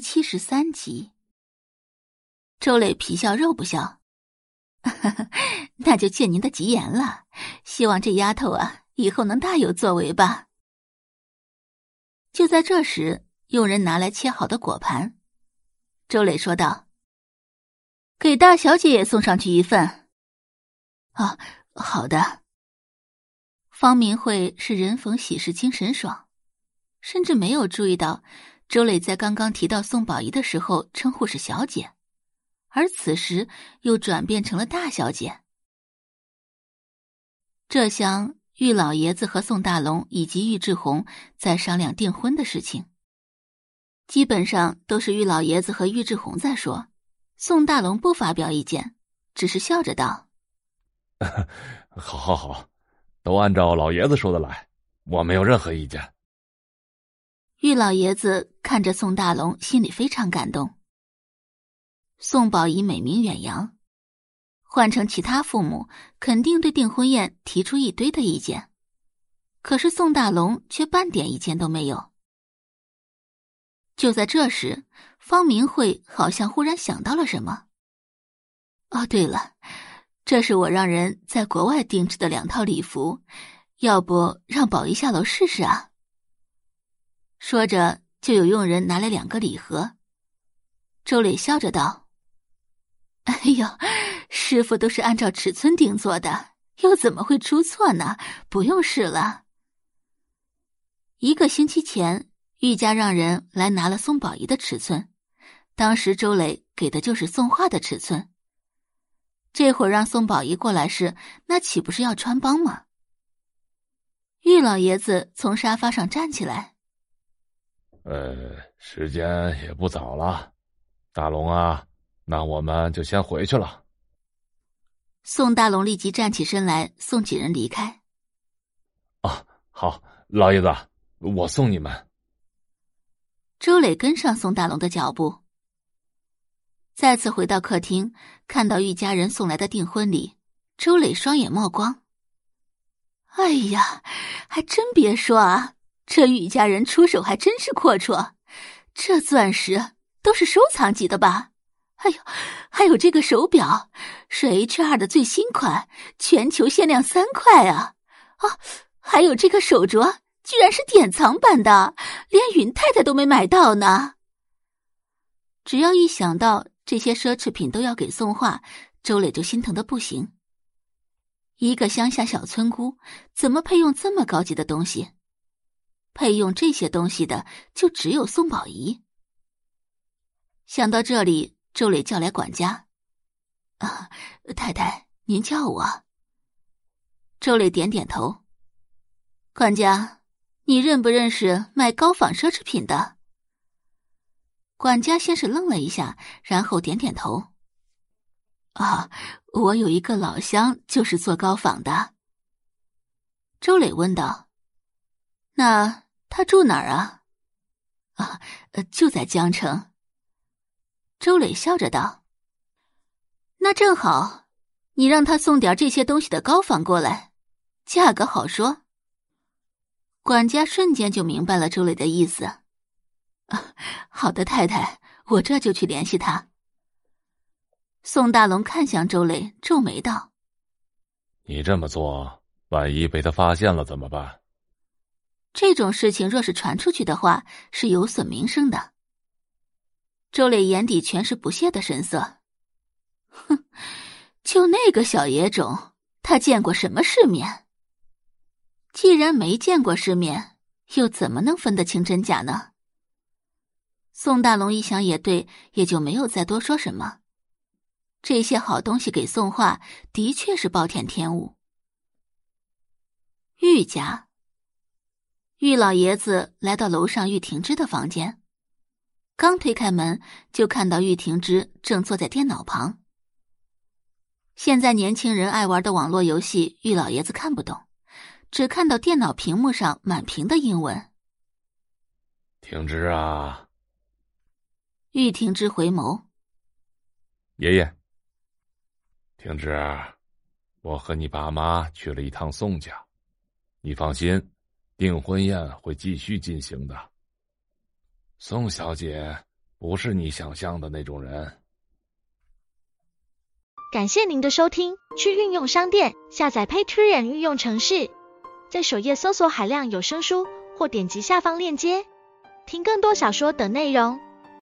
七十三集。周磊皮笑肉不笑，那就借您的吉言了。希望这丫头啊，以后能大有作为吧。就在这时，佣人拿来切好的果盘，周磊说道：“给大小姐也送上去一份。”啊，好的。方明慧是人逢喜事精神爽，甚至没有注意到周磊在刚刚提到宋宝仪的时候称呼是小姐，而此时又转变成了大小姐。这厢玉老爷子和宋大龙以及玉志红在商量订婚的事情，基本上都是玉老爷子和玉志红在说，宋大龙不发表意见，只是笑着道。好，好，好，都按照老爷子说的来，我没有任何意见。玉老爷子看着宋大龙，心里非常感动。宋宝仪美名远扬，换成其他父母，肯定对订婚宴提出一堆的意见，可是宋大龙却半点意见都没有。就在这时，方明慧好像忽然想到了什么。哦，对了。这是我让人在国外定制的两套礼服，要不让宝仪下楼试试啊？说着，就有佣人拿来两个礼盒。周磊笑着道：“哎呦，师傅都是按照尺寸定做的，又怎么会出错呢？不用试了。”一个星期前，玉家让人来拿了宋宝仪的尺寸，当时周磊给的就是宋画的尺寸。这会儿让宋宝仪过来时，那岂不是要穿帮吗？玉老爷子从沙发上站起来。呃，时间也不早了，大龙啊，那我们就先回去了。宋大龙立即站起身来，送几人离开。啊，好，老爷子，我送你们。周磊跟上宋大龙的脚步。再次回到客厅，看到玉家人送来的订婚礼，周磊双眼冒光。哎呀，还真别说啊，这玉家人出手还真是阔绰，这钻石都是收藏级的吧？哎呦，还有这个手表，是 H 二的最新款，全球限量三块啊！啊，还有这个手镯，居然是典藏版的，连云太太都没买到呢。只要一想到。这些奢侈品都要给宋画，周磊就心疼的不行。一个乡下小村姑，怎么配用这么高级的东西？配用这些东西的就只有宋宝仪。想到这里，周磊叫来管家：“啊，太太，您叫我。”周磊点点头。管家，你认不认识卖高仿奢侈品的？管家先是愣了一下，然后点点头。啊，我有一个老乡，就是做高仿的。周磊问道：“那他住哪儿啊？”啊，就在江城。周磊笑着道：“那正好，你让他送点这些东西的高仿过来，价格好说。”管家瞬间就明白了周磊的意思。啊，好的，太太，我这就去联系他。宋大龙看向周磊，皱眉道：“你这么做，万一被他发现了怎么办？”这种事情若是传出去的话，是有损名声的。周磊眼底全是不屑的神色。哼，就那个小野种，他见过什么世面？既然没见过世面，又怎么能分得清真假呢？宋大龙一想也对，也就没有再多说什么。这些好东西给宋画，的确是暴殄天物。玉家，玉老爷子来到楼上玉婷芝的房间，刚推开门，就看到玉婷芝正坐在电脑旁。现在年轻人爱玩的网络游戏，玉老爷子看不懂，只看到电脑屏幕上满屏的英文。婷芝啊！玉婷之回眸，爷爷，婷芝，我和你爸妈去了一趟宋家，你放心，订婚宴会继续进行的。宋小姐不是你想象的那种人。感谢您的收听，去运用商店下载 Patreon 运用城市，在首页搜索海量有声书，或点击下方链接听更多小说等内容。